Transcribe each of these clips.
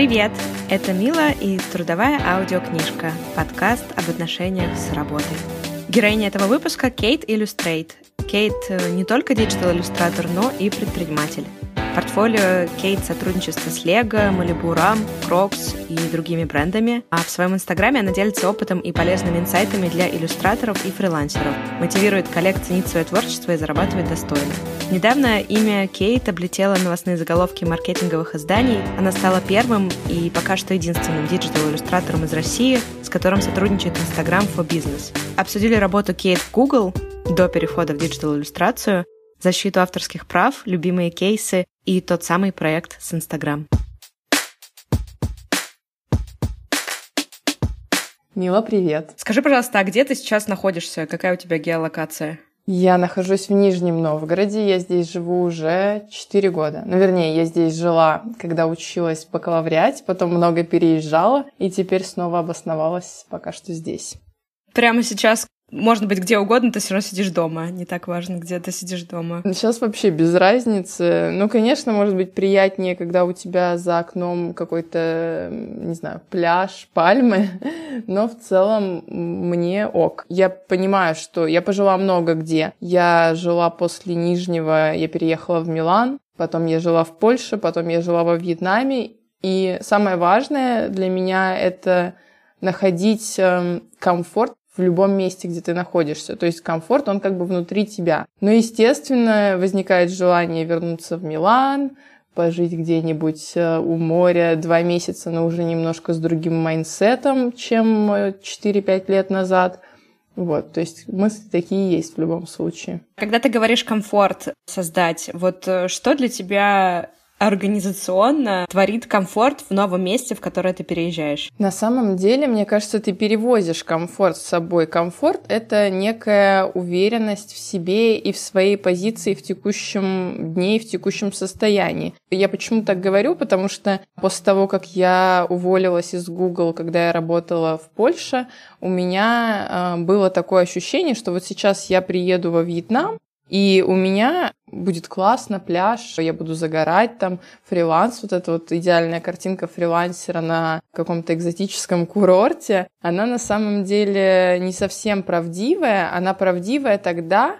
Привет! Это Мила и трудовая аудиокнижка, подкаст об отношениях с работой. Героиня этого выпуска Kate Illustrate. Кейт э, не только диджитал-иллюстратор, но и предприниматель. Портфолио Кейт сотрудничество с Lego, Malibu Rum, Crocs и другими брендами. А в своем инстаграме она делится опытом и полезными инсайтами для иллюстраторов и фрилансеров. Мотивирует коллег ценить свое творчество и зарабатывать достойно. Недавно имя Кейт облетело новостные заголовки маркетинговых изданий. Она стала первым и пока что единственным диджитал-иллюстратором из России, с которым сотрудничает Instagram for Business. Обсудили работу Кейт в Google до перехода в диджитал-иллюстрацию, защиту авторских прав, любимые кейсы и тот самый проект с Инстаграм. Мила, привет. Скажи, пожалуйста, а где ты сейчас находишься? Какая у тебя геолокация? Я нахожусь в Нижнем Новгороде, я здесь живу уже 4 года. Ну, вернее, я здесь жила, когда училась в бакалавриате, потом много переезжала, и теперь снова обосновалась пока что здесь. Прямо сейчас можно быть где угодно, ты все равно сидишь дома. Не так важно, где ты сидишь дома. Сейчас вообще без разницы. Ну, конечно, может быть приятнее, когда у тебя за окном какой-то, не знаю, пляж, пальмы, но в целом мне ок. Я понимаю, что я пожила много где. Я жила после Нижнего, я переехала в Милан, потом я жила в Польше, потом я жила во Вьетнаме. И самое важное для меня — это находить эм, комфорт в любом месте, где ты находишься. То есть комфорт, он как бы внутри тебя. Но, естественно, возникает желание вернуться в Милан, пожить где-нибудь э, у моря два месяца, но уже немножко с другим майнсетом, чем 4-5 э, лет назад. Вот, то есть мысли такие есть в любом случае. Когда ты говоришь комфорт создать, вот э, что для тебя организационно творит комфорт в новом месте, в которое ты переезжаешь? На самом деле, мне кажется, ты перевозишь комфорт с собой. Комфорт — это некая уверенность в себе и в своей позиции в текущем дне и в текущем состоянии. Я почему так говорю? Потому что после того, как я уволилась из Google, когда я работала в Польше, у меня э, было такое ощущение, что вот сейчас я приеду во Вьетнам, и у меня будет классно, пляж, я буду загорать там, фриланс, вот эта вот идеальная картинка фрилансера на каком-то экзотическом курорте, она на самом деле не совсем правдивая, она правдивая тогда,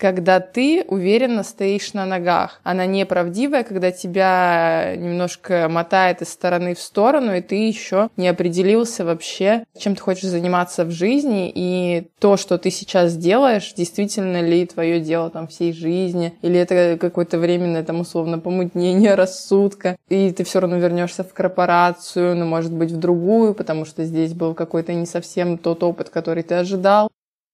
когда ты уверенно стоишь на ногах. Она неправдивая, когда тебя немножко мотает из стороны в сторону, и ты еще не определился вообще, чем ты хочешь заниматься в жизни, и то, что ты сейчас делаешь, действительно ли твое дело там всей жизни, или это какое-то временное там условно помутнение рассудка, и ты все равно вернешься в корпорацию, но может быть в другую, потому что здесь был какой-то не совсем тот опыт, который ты ожидал.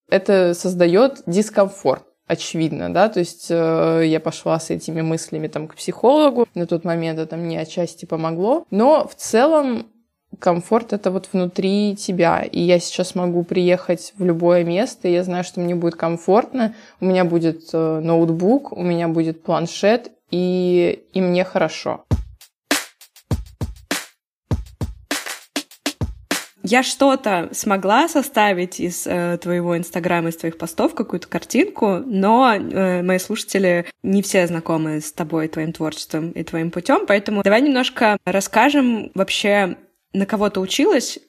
Это создает дискомфорт очевидно, да, то есть э, я пошла с этими мыслями там к психологу, на тот момент это мне отчасти помогло, но в целом комфорт это вот внутри тебя, и я сейчас могу приехать в любое место, и я знаю, что мне будет комфортно, у меня будет э, ноутбук, у меня будет планшет, и, и мне хорошо. Я что-то смогла составить из э, твоего инстаграма, из твоих постов, какую-то картинку, но э, мои слушатели не все знакомы с тобой, твоим творчеством и твоим путем, поэтому давай немножко расскажем вообще, на кого ты училась,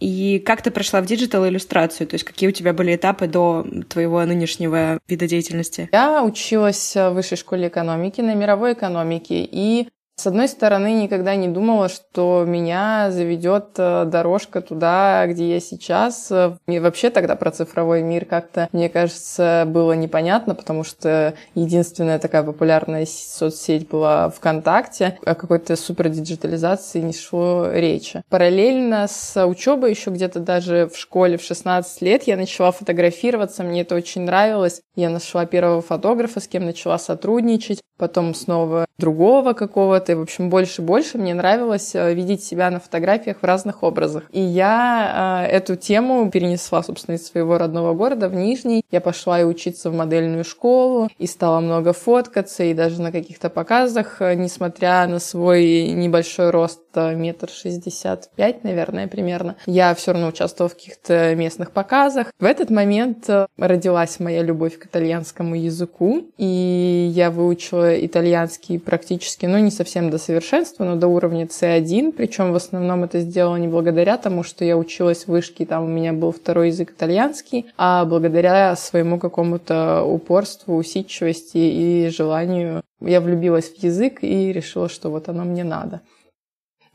и как ты прошла в диджитал иллюстрацию? То есть какие у тебя были этапы до твоего нынешнего вида деятельности? Я училась в высшей школе экономики на мировой экономике и с одной стороны, никогда не думала, что меня заведет э, дорожка туда, где я сейчас. И вообще тогда про цифровой мир как-то, мне кажется, было непонятно, потому что единственная такая популярная соцсеть была ВКонтакте. О какой-то супердиджитализации не шло речи. Параллельно с учебой еще где-то даже в школе в 16 лет я начала фотографироваться, мне это очень нравилось. Я нашла первого фотографа, с кем начала сотрудничать, потом снова другого какого-то вот, и, в общем, больше и больше мне нравилось э, видеть себя на фотографиях в разных образах. И я э, эту тему перенесла, собственно, из своего родного города в Нижний. Я пошла и учиться в модельную школу, и стала много фоткаться, и даже на каких-то показах, э, несмотря на свой небольшой рост роста метр шестьдесят пять, наверное, примерно. Я все равно участвовала в каких-то местных показах. В этот момент э, родилась моя любовь к итальянскому языку, и я выучила итальянский практически, ну, не совсем до совершенства, но до уровня C1, причем в основном это сделала не благодаря тому, что я училась в вышке, там у меня был второй язык итальянский, а благодаря своему какому-то упорству, усидчивости и желанию. Я влюбилась в язык и решила, что вот оно мне надо.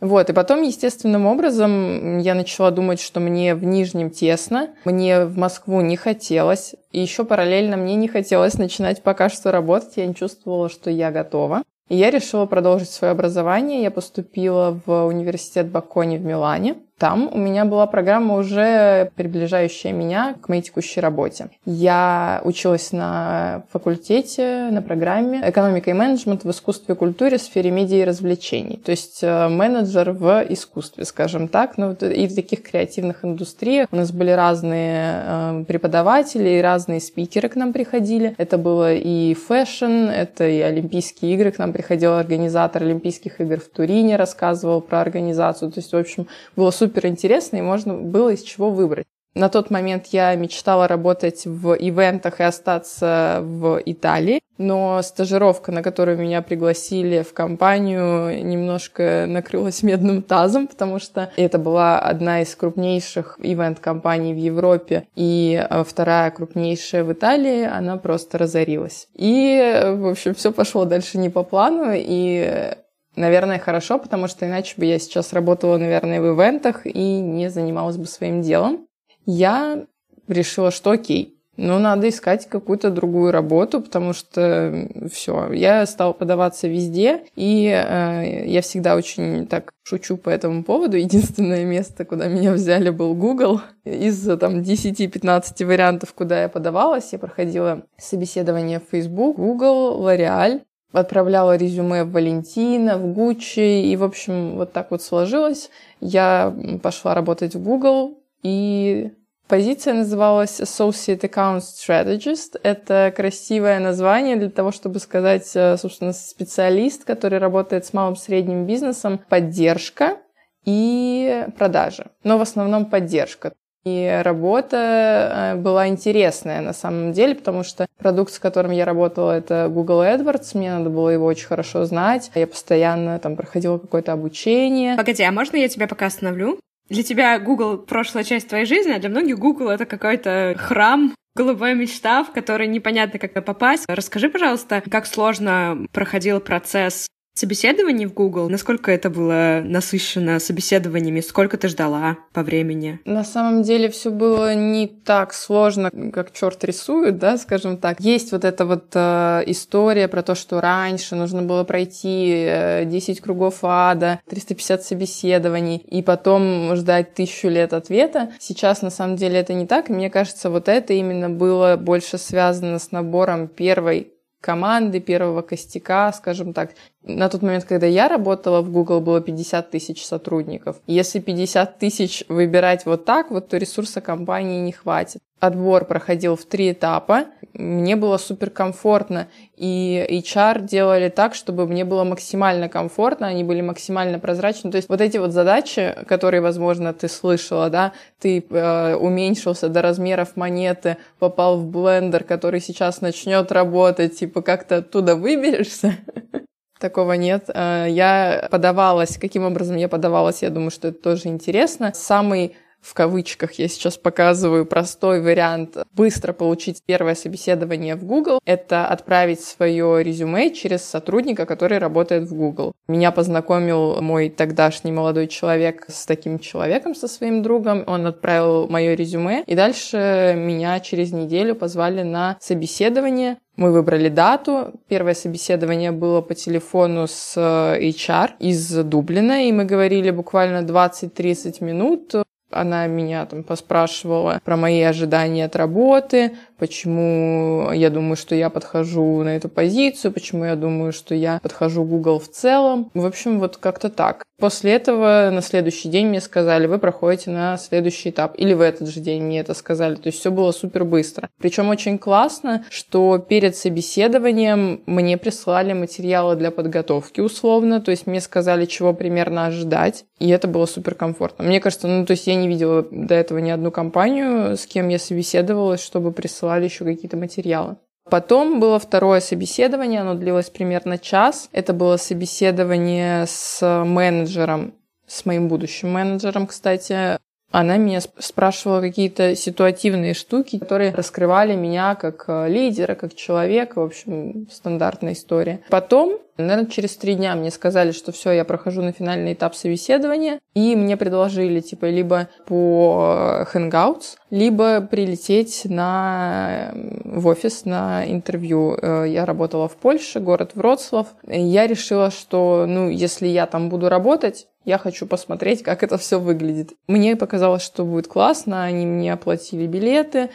Вот, и потом, естественным образом, я начала думать, что мне в Нижнем тесно, мне в Москву не хотелось, и еще параллельно мне не хотелось начинать пока что работать, я не чувствовала, что я готова. И я решила продолжить свое образование. Я поступила в университет Боккони в Милане. Там у меня была программа уже приближающая меня к моей текущей работе. Я училась на факультете, на программе экономика и менеджмент в искусстве и культуре в сфере медиа и развлечений. То есть э, менеджер в искусстве, скажем так. Ну, и в таких креативных индустриях у нас были разные э, преподаватели и разные спикеры к нам приходили. Это было и fashion, это и Олимпийские игры. К нам приходил организатор Олимпийских игр в Турине, рассказывал про организацию. То есть, в общем, было супер супер интересно, и можно было из чего выбрать. На тот момент я мечтала работать в ивентах и остаться в Италии, но стажировка, на которую меня пригласили в компанию, немножко накрылась медным тазом, потому что это была одна из крупнейших ивент-компаний в Европе и э, вторая крупнейшая в Италии, она просто разорилась. И, в общем, все пошло дальше не по плану, и Наверное, хорошо, потому что иначе бы я сейчас работала, наверное, в ивентах и не занималась бы своим делом. Я решила, что окей, ну, надо искать какую-то другую работу, потому что все, я стала подаваться везде, и э, я всегда очень так шучу по этому поводу. Единственное место, куда меня взяли, был Google. Из там 10-15 вариантов, куда я подавалась, я проходила собеседование в Facebook, Google, L'Oreal, отправляла резюме в Валентина, в Гуччи, и, в общем, вот так вот сложилось. Я пошла работать в Google, и позиция называлась Associate Account Strategist. Это красивое название для того, чтобы сказать, э, собственно, специалист, который работает с малым-средним бизнесом, поддержка и продажи. Но в основном поддержка. И работа э, была интересная на самом деле, потому что продукт, с которым я работала, это Google AdWords. Мне надо было его очень хорошо знать. Я постоянно там проходила какое-то обучение. Погоди, а можно я тебя пока остановлю? Для тебя Google — прошлая часть твоей жизни, а для многих Google — это какой-то храм, голубая мечта, в который непонятно, как попасть. Расскажи, пожалуйста, как сложно проходил процесс собеседований в Google? Насколько это было насыщено собеседованиями? Сколько ты ждала по времени? На самом деле все было не так сложно, как черт рисует, да, скажем так. Есть вот эта вот э, история про то, что раньше нужно было пройти э, 10 кругов ада, 350 собеседований и потом ждать тысячу лет ответа. Сейчас на самом деле это не так. И мне кажется, вот это именно было больше связано с набором первой команды, первого костяка, скажем так. На тот момент, когда я работала в Google, было 50 тысяч сотрудников. Если 50 тысяч выбирать вот так, вот, то ресурса компании не хватит. Отбор проходил в три этапа. Мне было супер комфортно. И HR делали так, чтобы мне было максимально комфортно, они были максимально прозрачны. То есть вот эти вот задачи, которые, возможно, ты слышала, да, ты э, уменьшился до размеров монеты, попал в блендер, который сейчас начнет работать, типа как то оттуда выберешься, Такого нет. Э, я подавалась. Каким образом я подавалась, я думаю, что это тоже интересно. Самый в кавычках я сейчас показываю простой вариант быстро получить первое собеседование в Google, это отправить свое резюме через сотрудника, который работает в Google. Меня познакомил мой тогдашний молодой человек с таким человеком, со своим другом. Он отправил мое резюме, и дальше меня через неделю позвали на собеседование. Мы выбрали дату. Первое собеседование было по телефону с HR из Дублина, и мы говорили буквально 20-30 минут. Она меня там поспрашивала про мои ожидания от работы, почему я думаю, что я подхожу на эту позицию, почему я думаю, что я подхожу Google в целом. В общем, вот как-то так. После этого на следующий день мне сказали, вы проходите на следующий этап. Или в этот же день мне это сказали. То есть все было супер быстро. Причем очень классно, что перед собеседованием мне прислали материалы для подготовки условно. То есть мне сказали, чего примерно ожидать. И это было супер комфортно. Мне кажется, ну то есть я не видела до этого ни одну компанию, с кем я собеседовалась, чтобы присылали еще какие-то материалы. Потом было второе собеседование, оно длилось примерно час. Это было собеседование с менеджером, с моим будущим менеджером, кстати. Она меня спрашивала какие-то ситуативные штуки, которые раскрывали меня как э, лидера, как человека. В общем, стандартная история. Потом Наверное, через три дня мне сказали, что все, я прохожу на финальный этап собеседования, и мне предложили, типа, либо по Hangouts, либо прилететь на, в офис на интервью. Э, я работала в Польше, город Вроцлав. Я решила, что, ну, если я там буду работать, я хочу посмотреть, как это все выглядит. Мне показалось, что будет классно, они мне оплатили билеты.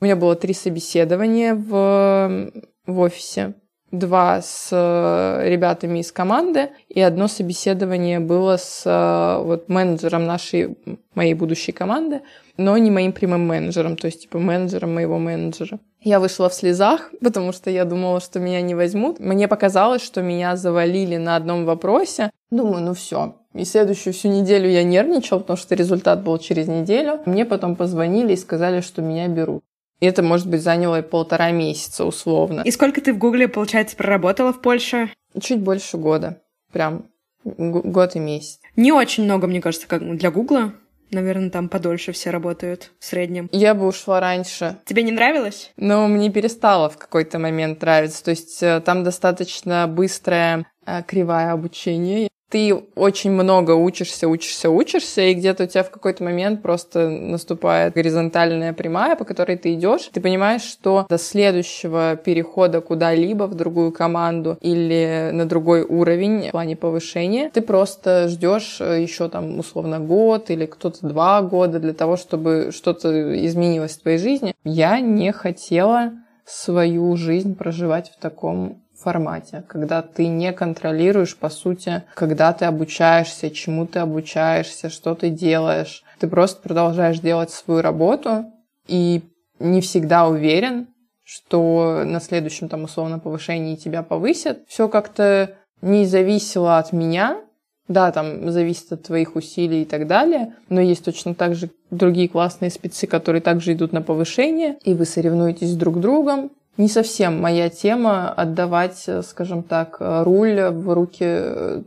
У меня было три собеседования в, в офисе два с э, ребятами из команды, и одно собеседование было с э, вот, менеджером нашей, моей будущей команды, но не моим прямым менеджером, то есть типа менеджером моего менеджера. Я вышла в слезах, потому что я думала, что меня не возьмут. Мне показалось, что меня завалили на одном вопросе. Думаю, ну все. И следующую всю неделю я нервничала, потому что результат был через неделю. Мне потом позвонили и сказали, что меня берут. И это, может быть, заняло и полтора месяца условно. И сколько ты в Гугле, получается, проработала в Польше? Чуть больше года. Прям год и месяц. Не очень много, мне кажется, как для Гугла. Наверное, там подольше все работают в среднем. Я бы ушла раньше. Тебе не нравилось? Но мне перестало в какой-то момент нравиться. То есть э, там достаточно быстрое э, кривая обучения ты очень много учишься, учишься, учишься, и где-то у тебя в какой-то момент просто наступает горизонтальная прямая, по которой ты идешь. Ты понимаешь, что до следующего перехода куда-либо в другую команду или на другой уровень в плане повышения, ты просто ждешь э, еще там условно год или кто-то два года для того, чтобы что-то изменилось в твоей жизни. Я не хотела свою жизнь проживать в таком формате, когда ты не контролируешь, по сути, когда ты обучаешься, чему ты обучаешься, что ты делаешь. Ты просто продолжаешь делать свою работу и не всегда уверен, что на следующем там условно повышении тебя повысят. Все как-то не зависело от меня, да, там зависит от твоих усилий и так далее, но есть точно так же другие классные спецы, которые также идут на повышение, и вы соревнуетесь друг с другом, не совсем моя тема отдавать, скажем так, руль в руки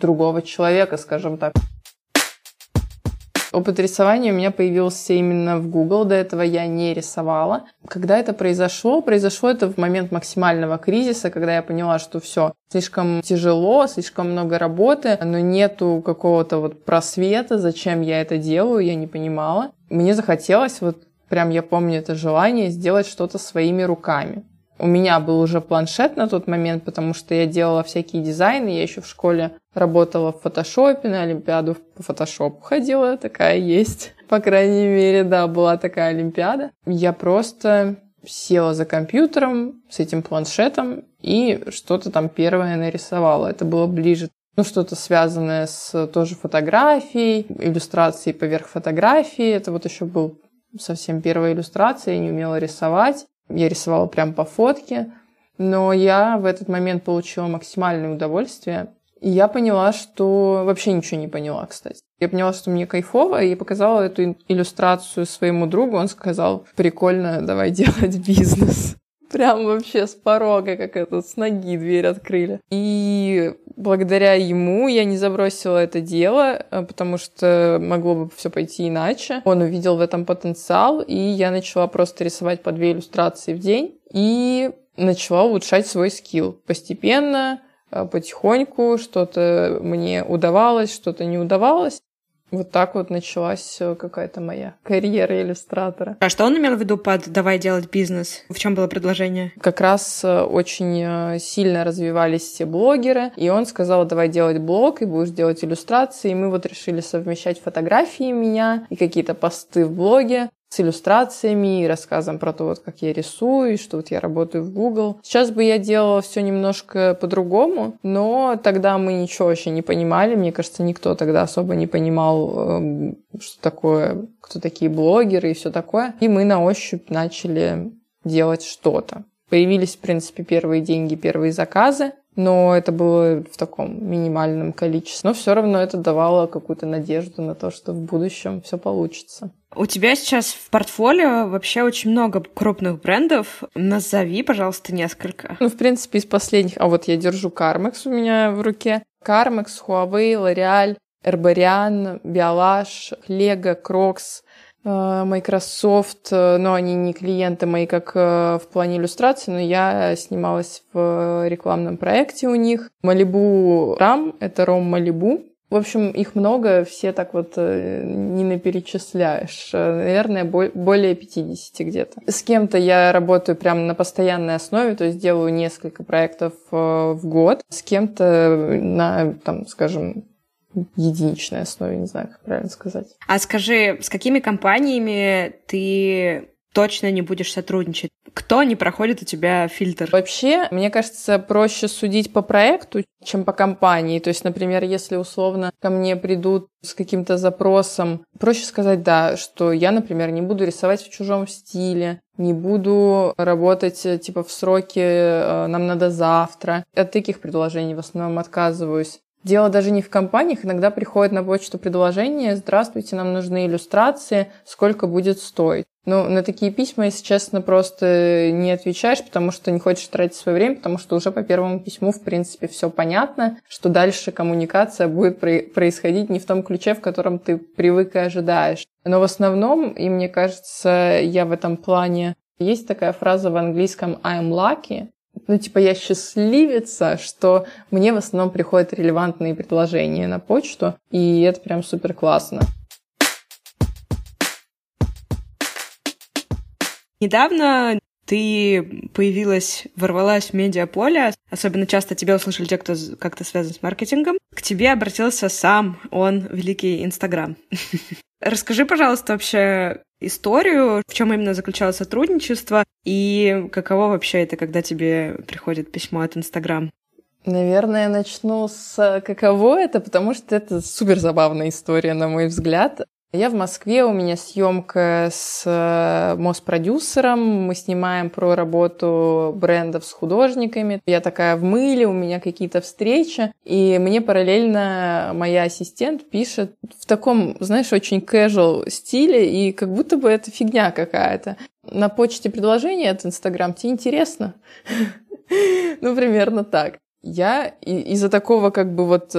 другого человека, скажем так. Опыт рисования у меня появился именно в Google. До этого я не рисовала. Когда это произошло? Произошло это в момент максимального кризиса, когда я поняла, что все слишком тяжело, слишком много работы, но нету какого-то вот просвета, зачем я это делаю, я не понимала. Мне захотелось вот Прям я помню это желание сделать что-то своими руками. У меня был уже планшет на тот момент, потому что я делала всякие дизайны. Я еще в школе работала в фотошопе, на Олимпиаду по фотошопу ходила, такая есть. По крайней мере, да, была такая Олимпиада. Я просто села за компьютером с этим планшетом и что-то там первое нарисовала. Это было ближе ну, что-то связанное с тоже фотографией, иллюстрацией поверх фотографии. Это вот еще был совсем первая иллюстрация, я не умела рисовать. Я рисовала прям по фотке. Но я в этот момент получила максимальное удовольствие. И я поняла, что... Вообще ничего не поняла, кстати. Я поняла, что мне кайфово, и показала эту иллюстрацию своему другу. Он сказал, прикольно, давай делать бизнес. Прям вообще с порога, как это, с ноги дверь открыли. И благодаря ему я не забросила это дело, э, потому что могло бы все пойти иначе. Он увидел в этом потенциал, и я начала просто рисовать по две иллюстрации в день и начала улучшать свой скилл постепенно, э, потихоньку, что-то мне удавалось, что-то не удавалось. Вот так вот началась э, какая-то моя карьера иллюстратора. А что он имел в виду под «давай делать бизнес»? В чем было предложение? Как раз э, очень э, сильно развивались все блогеры, и он сказал «давай делать блог, и будешь делать иллюстрации». И мы вот решили совмещать фотографии меня и какие-то посты в блоге с иллюстрациями и рассказом про то, вот как я рисую, что вот я работаю в Google. Сейчас бы я делала все немножко по-другому, но тогда мы ничего вообще не понимали. Мне кажется, никто тогда особо не понимал, эм, что такое, кто такие блогеры и все такое. И мы на ощупь начали делать что-то. Появились, в принципе, первые деньги, первые заказы но это было в таком минимальном количестве. Но все равно это давало какую-то надежду на то, что в будущем все получится. У тебя сейчас в портфолио вообще очень много крупных брендов. Назови, пожалуйста, несколько. Ну, в принципе, из последних... А вот я держу Carmex у меня в руке. Carmex, Huawei, L'Oreal, Herbarian, Biolash, Lego, Crocs, Э, Microsoft, э, но они не клиенты мои как э, в плане иллюстрации, но я снималась в рекламном проекте у них. Малибу Рам, это Ром Малибу. В общем, их много, все так вот не наперечисляешь. Наверное, более 50 где-то. С кем-то я работаю прямо на постоянной основе, то есть делаю несколько проектов в год. С кем-то на, там, скажем, единичной основе, не знаю, как правильно сказать. А скажи, с какими компаниями ты точно не будешь сотрудничать? Кто не проходит у тебя фильтр? Вообще, мне кажется, проще судить по проекту, чем по компании. То есть, например, если условно ко мне придут с каким-то запросом, проще сказать, да, что я, например, не буду рисовать в чужом стиле, не буду работать типа в сроки э, нам надо завтра. От таких предложений в основном отказываюсь. Дело даже не в компаниях, иногда приходит на почту предложение «Здравствуйте, нам нужны иллюстрации, сколько будет стоить?» Ну, на такие письма, если честно, просто не отвечаешь, потому что не хочешь тратить свое время, потому что уже по первому письму, в принципе, все понятно, что дальше коммуникация будет происходить не в том ключе, в котором ты привык и ожидаешь. Но в основном, и мне кажется, я в этом плане... Есть такая фраза в английском «I'm lucky», ну, типа, я счастливица, что мне в основном приходят релевантные предложения на почту, и это прям супер классно. Недавно ты появилась, ворвалась в медиаполе, особенно часто тебя услышали те, кто как-то связан с маркетингом, к тебе обратился сам он, великий Инстаграм. Расскажи, пожалуйста, вообще историю, в чем именно заключалось сотрудничество и каково вообще это, когда тебе приходит письмо от Инстаграм? Наверное, начну с каково это, потому что это супер забавная история, на мой взгляд. Я в Москве, у меня съемка с э, Моспродюсером, мы снимаем про работу брендов с художниками. Я такая в мыле, у меня какие-то встречи, и мне параллельно моя ассистент пишет в таком, знаешь, очень casual стиле, и как будто бы это фигня какая-то. На почте предложение от Инстаграм, тебе интересно? Ну, примерно так. Я из-за такого как бы вот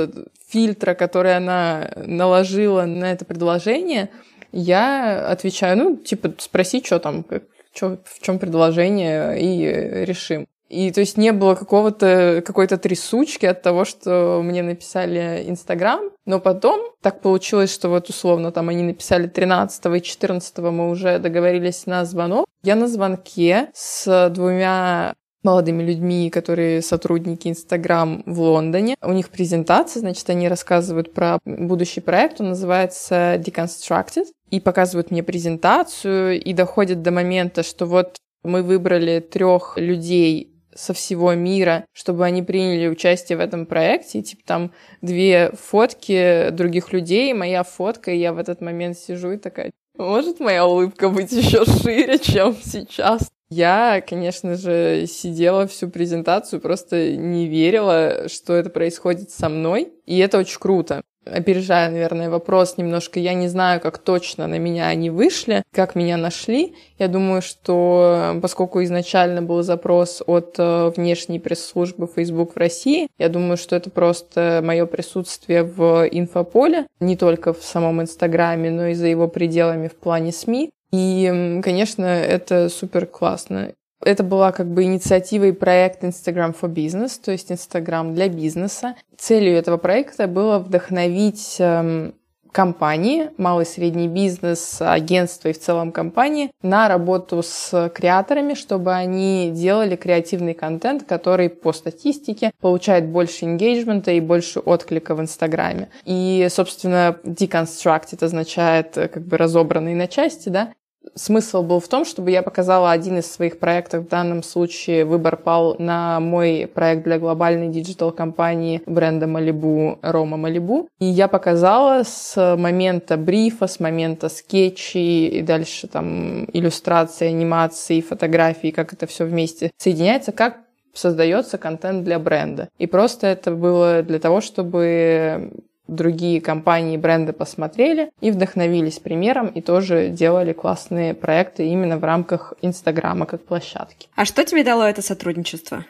фильтра, который она наложила на это предложение, я отвечаю, ну, типа, спроси, что там, как, чё, в чем предложение, и решим. И то есть не было какого-то, какой-то трясучки от того, что мне написали Инстаграм, но потом так получилось, что вот условно там они написали 13 и 14 мы уже договорились на звонок. Я на звонке с двумя молодыми людьми, которые сотрудники Инстаграм в Лондоне. У них презентация, значит, они рассказывают про будущий проект, он называется Deconstructed, и показывают мне презентацию, и доходят до момента, что вот мы выбрали трех людей со всего мира, чтобы они приняли участие в этом проекте. И, типа там две фотки других людей, моя фотка, и я в этот момент сижу и такая, может моя улыбка быть еще шире, чем сейчас? Я, конечно же, сидела всю презентацию, просто не верила, что это происходит со мной, и это очень круто. Опережая, наверное, вопрос немножко, я не знаю, как точно на меня они вышли, как меня нашли. Я думаю, что поскольку изначально был запрос от э, внешней пресс-службы Facebook в России, я думаю, что это просто мое присутствие в инфополе, не только в самом Инстаграме, но и за его пределами в плане СМИ. И, конечно, это супер классно. Это была как бы инициатива и проект Instagram for Business, то есть Instagram для бизнеса. Целью этого проекта было вдохновить эм, компании, малый и средний бизнес, агентства и в целом компании на работу с креаторами, чтобы они делали креативный контент, который по статистике получает больше engagement и больше отклика в Инстаграме. И, собственно, deconstruct это означает как бы разобранный на части, да, Смысл был в том, чтобы я показала один из своих проектов. В данном случае выбор пал на мой проект для глобальной диджитал-компании бренда Malibu, рома Malibu. И я показала с момента брифа, с момента скетчей и дальше там иллюстрации, анимации, фотографии, как это все вместе соединяется, как создается контент для бренда. И просто это было для того, чтобы другие компании и бренды посмотрели и вдохновились примером и тоже делали классные проекты именно в рамках Инстаграма как площадки. А что тебе дало это сотрудничество?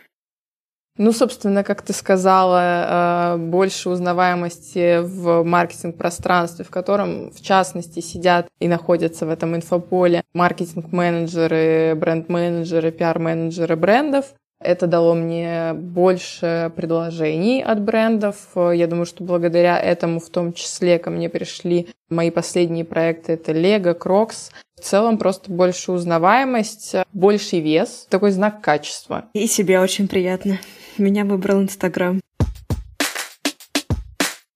Ну, собственно, как ты сказала, э, больше узнаваемости в маркетинг-пространстве, в котором, в частности, сидят и находятся в этом инфополе маркетинг-менеджеры, бренд-менеджеры, пиар-менеджеры брендов. Это дало мне больше предложений от брендов. Я думаю, что благодаря этому в том числе ко мне пришли мои последние проекты. Это Lego, Crocs. В целом просто больше узнаваемость, больший вес, такой знак качества. И себе очень приятно. Меня выбрал Инстаграм.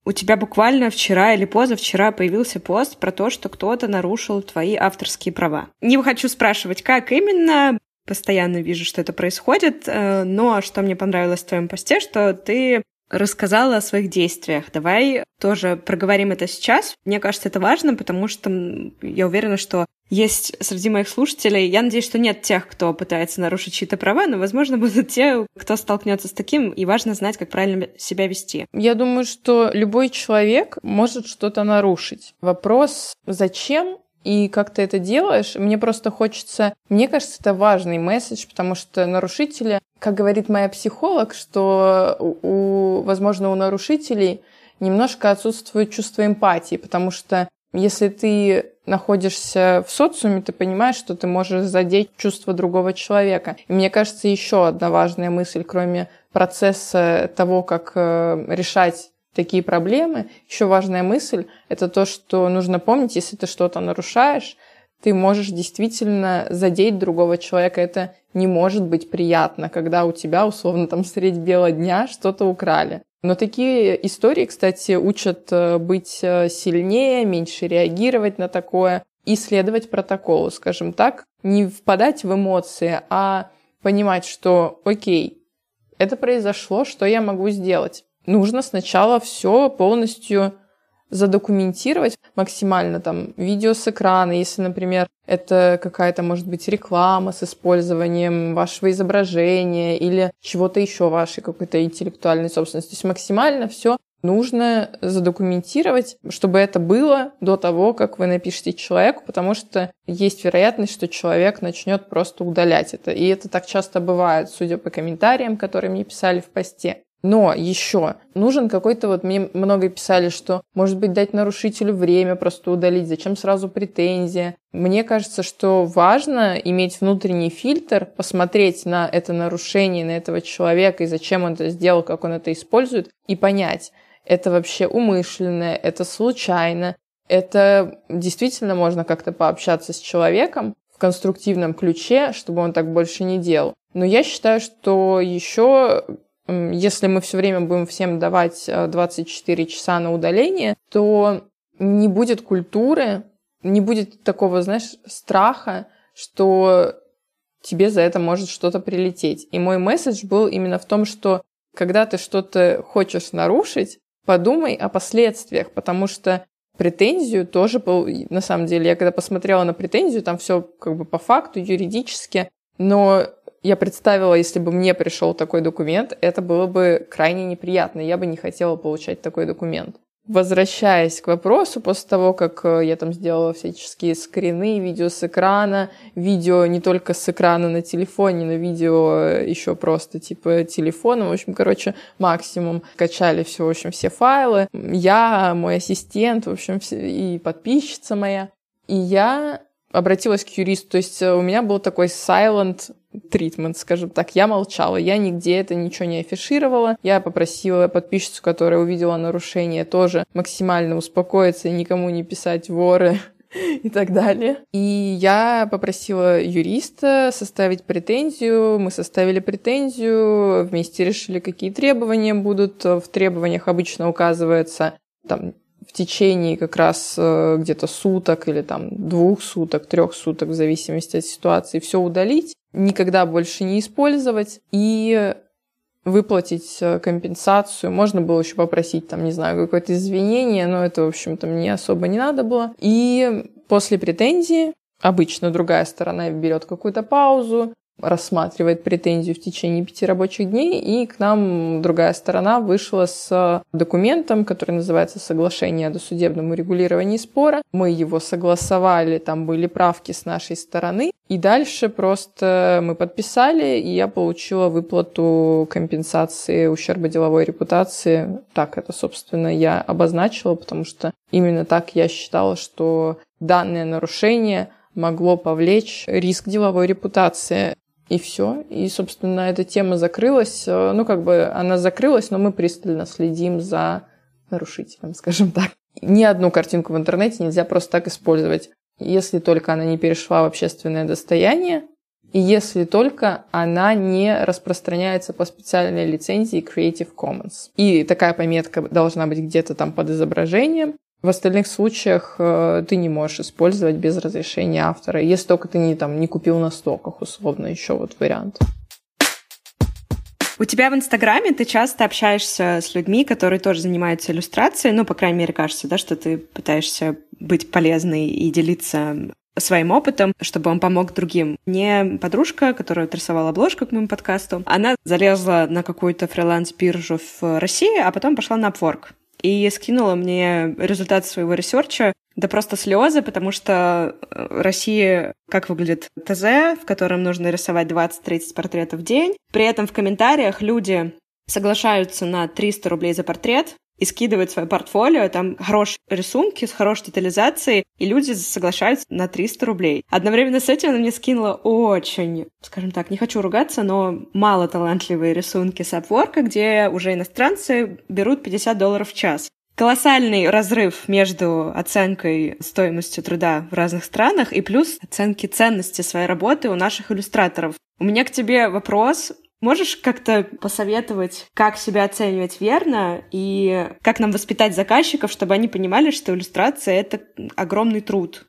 У тебя буквально вчера или позавчера появился пост про то, что кто-то нарушил твои авторские права. Не хочу спрашивать, как именно, постоянно вижу, что это происходит. Э, но что мне понравилось в твоем посте, что ты рассказала о своих действиях. Давай тоже проговорим это сейчас. Мне кажется, это важно, потому что я уверена, что есть среди моих слушателей, я надеюсь, что нет тех, кто пытается нарушить чьи-то права, но, возможно, будут те, кто столкнется с таким, и важно знать, как правильно себя вести. Я думаю, что любой человек может что-то нарушить. Вопрос, зачем и как ты это делаешь, мне просто хочется... Мне кажется, это важный месседж, потому что нарушители, как говорит моя психолог, что, у, возможно, у нарушителей немножко отсутствует чувство эмпатии, потому что если ты находишься в социуме, ты понимаешь, что ты можешь задеть чувство другого человека. И мне кажется, еще одна важная мысль, кроме процесса того, как э, решать такие проблемы. Еще важная мысль — это то, что нужно помнить, если ты что-то нарушаешь, ты можешь действительно задеть другого человека. Это не может быть приятно, когда у тебя, условно, там средь бела дня что-то украли. Но такие истории, кстати, учат э, быть э, сильнее, меньше реагировать на такое и следовать протоколу, скажем так, не впадать в эмоции, а понимать, что окей, это произошло, что я могу сделать нужно сначала все полностью задокументировать максимально там видео с экрана, если, например, это какая-то, может быть, реклама с использованием вашего изображения или чего-то еще вашей какой-то интеллектуальной собственности. То есть максимально все нужно задокументировать, чтобы это было до того, как вы напишете человеку, потому что есть вероятность, что человек начнет просто удалять это. И это так часто бывает, судя по комментариям, которые мне писали в посте. Но еще нужен какой-то вот, мне много писали, что, может быть, дать нарушителю время просто удалить, зачем сразу претензия. Мне кажется, что важно иметь внутренний фильтр, посмотреть на это нарушение, на этого человека и зачем он это сделал, как он это использует, и понять, это вообще умышленное, это случайно, это действительно можно как-то пообщаться с человеком в конструктивном ключе, чтобы он так больше не делал. Но я считаю, что еще если мы все время будем всем давать 24 э, часа на удаление, то не будет культуры, не будет такого, знаешь, страха, что тебе за это может что-то прилететь. И мой месседж был именно в том, что когда ты что-то хочешь нарушить, подумай о последствиях, потому что претензию тоже был, на самом деле, я когда посмотрела на претензию, там все как бы по факту, юридически, но я представила, если бы мне пришел такой документ, это было бы крайне неприятно. Я бы не хотела получать такой документ. Возвращаясь к вопросу, после того, как э, я там сделала всяческие скрины, видео с экрана, видео не только с экрана на телефоне, но видео э, еще просто типа телефона, в общем, короче, максимум. Качали все, в общем, все файлы. Я, мой ассистент, в общем, и подписчица моя. И я обратилась к юристу, то есть э, у меня был такой silent тритмент, скажем так. Я молчала, я нигде это ничего не афишировала. Я попросила подписчицу, которая увидела нарушение, тоже максимально успокоиться и никому не писать воры и так далее. И я попросила юриста составить претензию. Мы составили претензию, вместе решили, какие требования будут. В требованиях обычно указывается там в течение как раз э, где-то суток или там двух суток, трех суток, в зависимости от ситуации, все удалить, никогда больше не использовать и выплатить э, компенсацию. Можно было еще попросить, там, не знаю, какое-то извинение, но это, в общем-то, мне особо не надо было. И после претензии обычно другая сторона берет какую-то паузу, рассматривает претензию в течение пяти рабочих дней, и к нам другая сторона вышла с документом, который называется «Соглашение о досудебном урегулировании спора». Мы его согласовали, там были правки с нашей стороны, и дальше просто мы подписали, и я получила выплату компенсации ущерба деловой репутации. Так это, собственно, я обозначила, потому что именно так я считала, что данное нарушение могло повлечь риск деловой репутации. И все. И, собственно, эта тема закрылась. Э, ну, как бы она закрылась, но мы пристально следим за нарушителем, скажем так. Ни одну картинку в интернете нельзя просто так использовать, если только она не перешла в общественное достояние, и если только она не распространяется по специальной лицензии Creative Commons. И такая пометка должна быть где-то там под изображением. В остальных случаях э, ты не можешь использовать без разрешения автора, если только ты не, там, не купил на стоках, условно, еще вот вариант. У тебя в Инстаграме ты часто общаешься с людьми, которые тоже занимаются иллюстрацией. Ну, по крайней мере, кажется, да, что ты пытаешься быть полезной и делиться своим опытом, чтобы он помог другим. Мне подружка, которая рисовала обложку к моему подкасту, она залезла на какую-то фриланс-биржу в России, а потом пошла на Upwork и скинула мне результат своего ресерча. Да просто слезы, потому что э, Россия, как выглядит ТЗ, в котором нужно рисовать 20-30 портретов в день. При этом в комментариях люди соглашаются на 300 рублей за портрет, и скидывает свое портфолио, там хорошие рисунки с хорошей детализацией, и люди соглашаются на 300 рублей. Одновременно с этим она мне скинула очень, скажем так, не хочу ругаться, но мало талантливые рисунки с Upwork, где уже иностранцы берут 50 долларов в час. Колоссальный разрыв между оценкой стоимости труда в разных странах и плюс оценки ценности своей работы у наших иллюстраторов. У меня к тебе вопрос. Можешь как-то посоветовать, как себя оценивать верно и как нам воспитать заказчиков, чтобы они понимали, что иллюстрация — это огромный труд?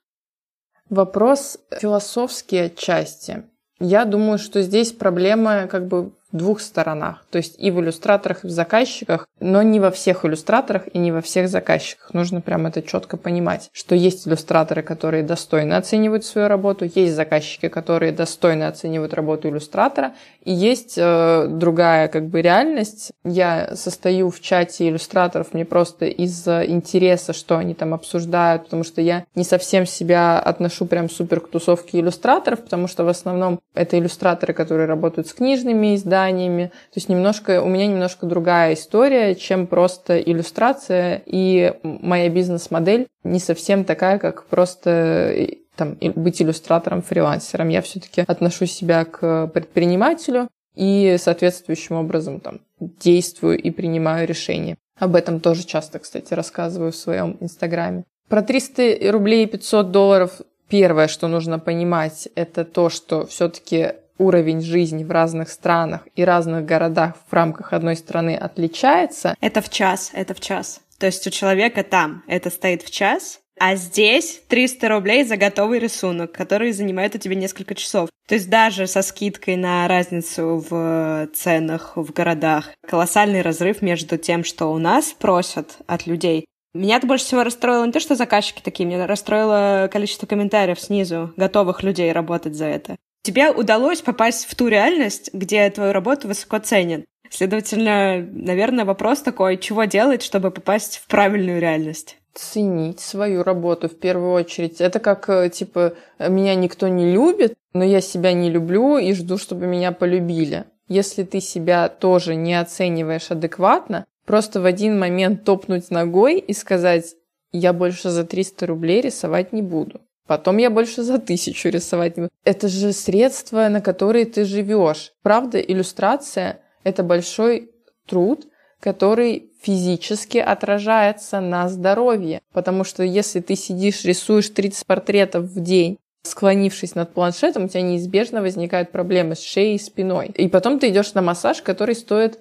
Вопрос философский отчасти. Я думаю, что здесь проблема как бы двух сторонах, то есть и в иллюстраторах, и в заказчиках, но не во всех иллюстраторах и не во всех заказчиках. Нужно прям это четко понимать, что есть иллюстраторы, которые достойно оценивают свою работу, есть заказчики, которые достойно оценивают работу иллюстратора, и есть э, другая как бы реальность. Я состою в чате иллюстраторов мне просто из-за интереса, что они там обсуждают, потому что я не совсем себя отношу прям супер к тусовке иллюстраторов, потому что в основном это иллюстраторы, которые работают с книжными изданиями, изданиями. То есть немножко, у меня немножко другая история, чем просто иллюстрация, и моя бизнес-модель не совсем такая, как просто там, быть иллюстратором-фрилансером. Я все-таки отношу себя к предпринимателю и соответствующим образом там, действую и принимаю решения. Об этом тоже часто, кстати, рассказываю в своем инстаграме. Про 300 рублей и 500 долларов первое, что нужно понимать, это то, что все-таки уровень жизни в разных странах и разных городах в рамках одной страны отличается. Это в час, это в час. То есть у человека там это стоит в час, а здесь 300 рублей за готовый рисунок, который занимает у тебя несколько часов. То есть даже со скидкой на разницу в ценах в городах колоссальный разрыв между тем, что у нас просят от людей. Меня это больше всего расстроило не то, что заказчики такие, меня расстроило количество комментариев снизу, готовых людей работать за это. Тебе удалось попасть в ту реальность, где твою работу высоко ценят. Следовательно, наверное, вопрос такой, чего делать, чтобы попасть в правильную реальность? Ценить свою работу в первую очередь. Это как, э, типа, меня никто не любит, но я себя не люблю и жду, чтобы меня полюбили. Если ты себя тоже не оцениваешь адекватно, просто в один момент топнуть ногой и сказать, я больше за 300 рублей рисовать не буду. Потом я больше за тысячу рисовать не буду. Это же средства, на которые ты живешь. Правда, иллюстрация — это большой труд, который физически отражается на здоровье. Потому что если ты сидишь, рисуешь 30 портретов в день, склонившись над планшетом, у тебя неизбежно возникают проблемы с шеей и спиной. И потом ты идешь на массаж, который стоит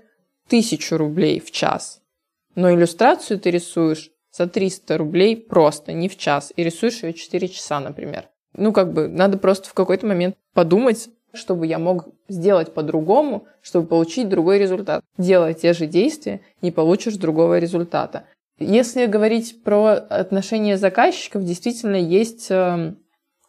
тысячу рублей в час. Но иллюстрацию ты рисуешь за 300 рублей просто, не в час, и рисуешь ее 4 часа, например. Ну, как бы, надо просто в какой-то момент подумать, чтобы я мог сделать по-другому, чтобы получить другой результат. Делая те же действия, не получишь другого результата. Если говорить про отношения заказчиков, действительно есть... Эм,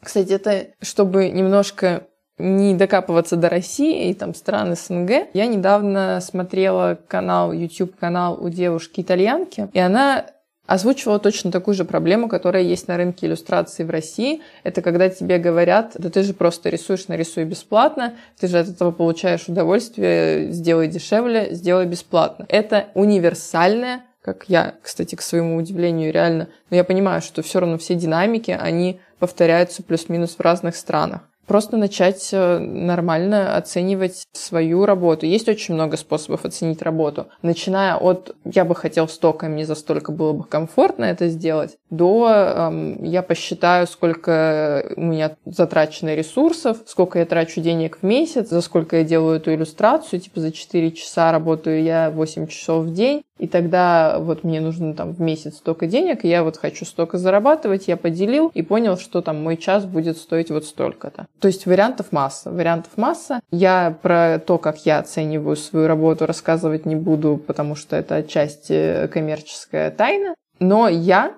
кстати, это чтобы немножко не докапываться до России и там стран СНГ. Я недавно смотрела канал, YouTube-канал у девушки-итальянки, и она озвучивала точно такую же проблему, которая есть на рынке иллюстрации в России. Это когда тебе говорят, да ты же просто рисуешь, нарисуй бесплатно, ты же от этого получаешь удовольствие, сделай дешевле, сделай бесплатно. Это универсальная как я, кстати, к своему удивлению, реально, но я понимаю, что все равно все динамики, они повторяются плюс-минус в разных странах просто начать э, нормально оценивать свою работу. Есть очень много способов оценить работу. Начиная от «я бы хотел столько, мне за столько было бы комфортно это сделать», до эм, «я посчитаю, сколько у меня затрачено ресурсов, сколько я трачу денег в месяц, за сколько я делаю эту иллюстрацию, типа за 4 часа работаю я 8 часов в день, и тогда вот мне нужно там в месяц столько денег, я вот хочу столько зарабатывать, я поделил и понял, что там мой час будет стоить вот столько-то. То есть вариантов масса, вариантов масса. Я про то, как я оцениваю свою работу, рассказывать не буду, потому что это отчасти коммерческая тайна. Но я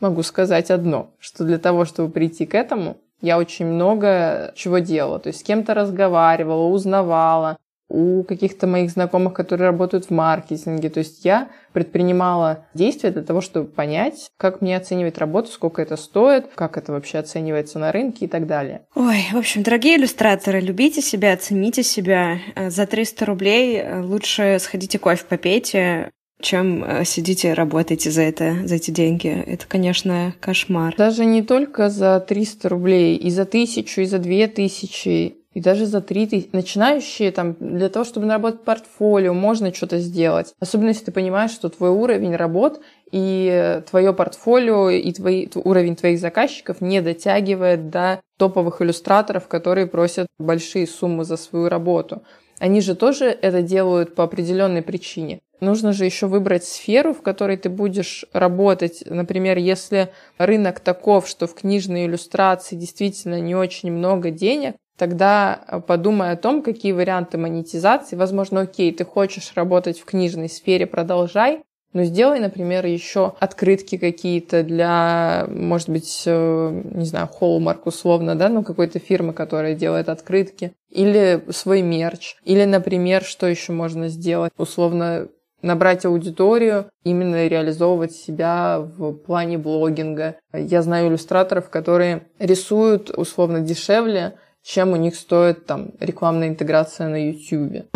могу сказать одно, что для того, чтобы прийти к этому, я очень много чего делала. То есть с кем-то разговаривала, узнавала, у каких-то моих знакомых, которые работают в маркетинге. То есть я предпринимала действия для того, чтобы понять, как мне оценивать работу, сколько это стоит, как это вообще оценивается на рынке и так далее. Ой, в общем, дорогие иллюстраторы, любите себя, цените себя. За 300 рублей э, лучше сходите кофе попейте, чем э, сидите, работаете за это, за эти деньги. Это, конечно, кошмар. Даже не только за 300 рублей, и за тысячу, и за две тысячи. И даже за три тысячи начинающие, там, для того, чтобы наработать портфолио, можно что-то сделать. Особенно, если ты понимаешь, что твой уровень работ и твое портфолио, и твой, уровень твоих заказчиков не дотягивает до топовых иллюстраторов, которые просят большие суммы за свою работу. Они же тоже это делают по определенной причине. Нужно же еще выбрать сферу, в которой ты будешь работать. Например, если рынок таков, что в книжной иллюстрации действительно не очень много денег, тогда э, подумай о том, какие варианты монетизации. Возможно, окей, ты хочешь работать в книжной сфере, продолжай, но сделай, например, еще открытки какие-то для, может быть, э, не знаю, Hallmark условно, да, ну какой-то фирмы, которая делает открытки, или свой мерч, или, например, что еще можно сделать, условно набрать аудиторию, именно реализовывать себя в плане блогинга. Я знаю иллюстраторов, которые рисуют условно дешевле, чем у них стоит там рекламная интеграция на YouTube.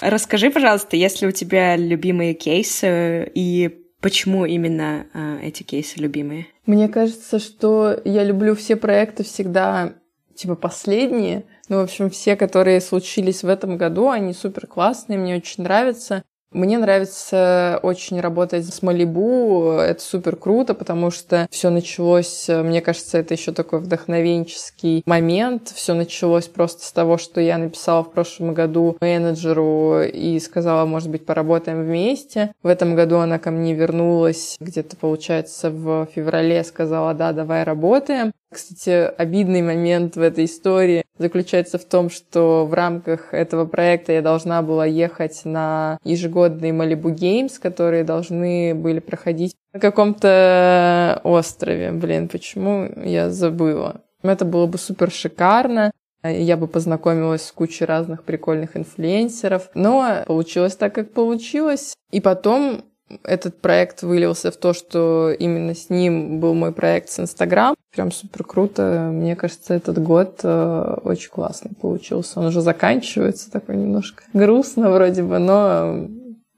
Расскажи, пожалуйста, есть ли у тебя любимые кейсы и почему именно э, эти кейсы любимые? Мне кажется, что я люблю все проекты всегда типа последние. Ну, в общем, все, которые случились в этом году, они супер классные, мне очень нравятся. Мне нравится очень работать с Малибу, это супер круто, потому что все началось, мне кажется, это еще такой вдохновенческий момент. Все началось просто с того, что я написала в прошлом году менеджеру и сказала, может быть, поработаем вместе. В этом году она ко мне вернулась где-то, получается, в феврале, сказала, да, давай работаем. Кстати, обидный момент в этой истории заключается в том, что в рамках этого проекта я должна была ехать на ежегодный Malibu Games, которые должны были проходить на каком-то острове. Блин, почему я забыла? Это было бы супер шикарно. Я бы познакомилась с кучей разных прикольных инфлюенсеров. Но получилось так, как получилось. И потом этот проект вылился в то, что именно с ним был мой проект с Инстаграм. Прям супер круто. Мне кажется, этот год э, очень классный получился. Он уже заканчивается, такой немножко грустно вроде бы, но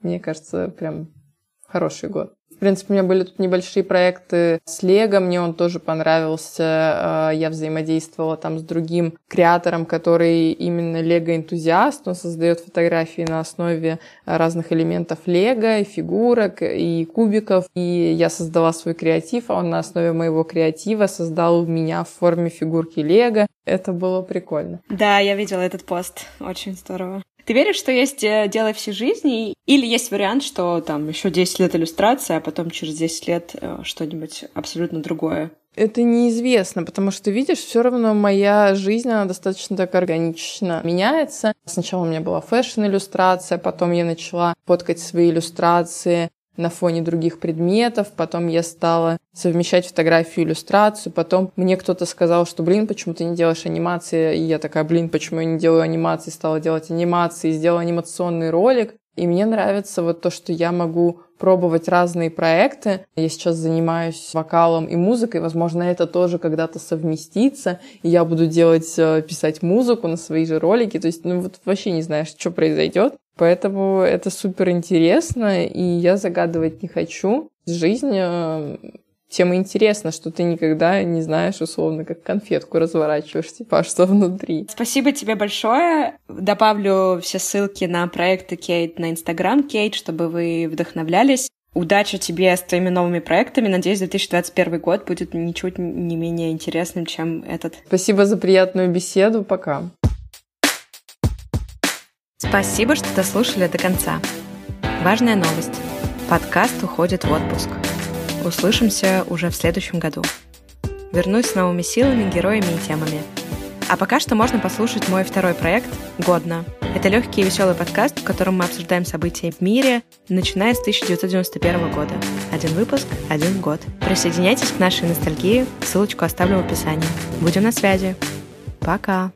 мне кажется, прям хороший год. В принципе, у меня были тут небольшие проекты с Лего, мне он тоже понравился. Э, я взаимодействовала там с другим креатором, который именно Лего-энтузиаст. Он создает фотографии на основе разных элементов Лего, и фигурок, и кубиков. И я создала свой креатив, а он на основе моего креатива создал меня в форме фигурки Лего. Это было прикольно. Да, я видела этот пост. Очень здорово. Ты веришь, что есть э, дело всей жизни? Или есть вариант, что там еще 10 лет иллюстрация, а потом через 10 лет э, что-нибудь абсолютно другое? Это неизвестно, потому что, видишь, все равно моя жизнь, она достаточно так органично меняется. Сначала у меня была фэшн-иллюстрация, потом я начала фоткать свои иллюстрации на фоне других предметов, потом я стала совмещать фотографию иллюстрацию, потом мне кто-то сказал, что, блин, почему ты не делаешь анимации, и я такая, блин, почему я не делаю анимации, стала делать анимации, сделала анимационный ролик, и мне нравится вот то, что я могу пробовать разные проекты. Я сейчас занимаюсь вокалом и музыкой. Возможно, это тоже когда-то совместится. И я буду делать, э, писать музыку на свои же ролики. То есть, ну вот вообще не знаешь, что произойдет. Поэтому это супер интересно, и я загадывать не хочу. Жизнь э, тем интересно, что ты никогда не знаешь, условно, как конфетку разворачиваешь, типа, а что внутри. Спасибо тебе большое. Добавлю все ссылки на проекты Кейт на Инстаграм Кейт, чтобы вы вдохновлялись. Удачи тебе с твоими новыми проектами. Надеюсь, 2021 год будет ничуть не менее интересным, чем этот. Спасибо за приятную беседу. Пока. Спасибо, что дослушали до конца. Важная новость. Подкаст уходит в отпуск. Услышимся уже в следующем году. Вернусь с новыми силами, героями и темами. А пока что можно послушать мой второй проект «Годно». Это легкий и веселый подкаст, в котором мы обсуждаем события в мире, начиная с 1991 года. Один выпуск, один год. Присоединяйтесь к нашей ностальгии, ссылочку оставлю в описании. Будем на связи. Пока!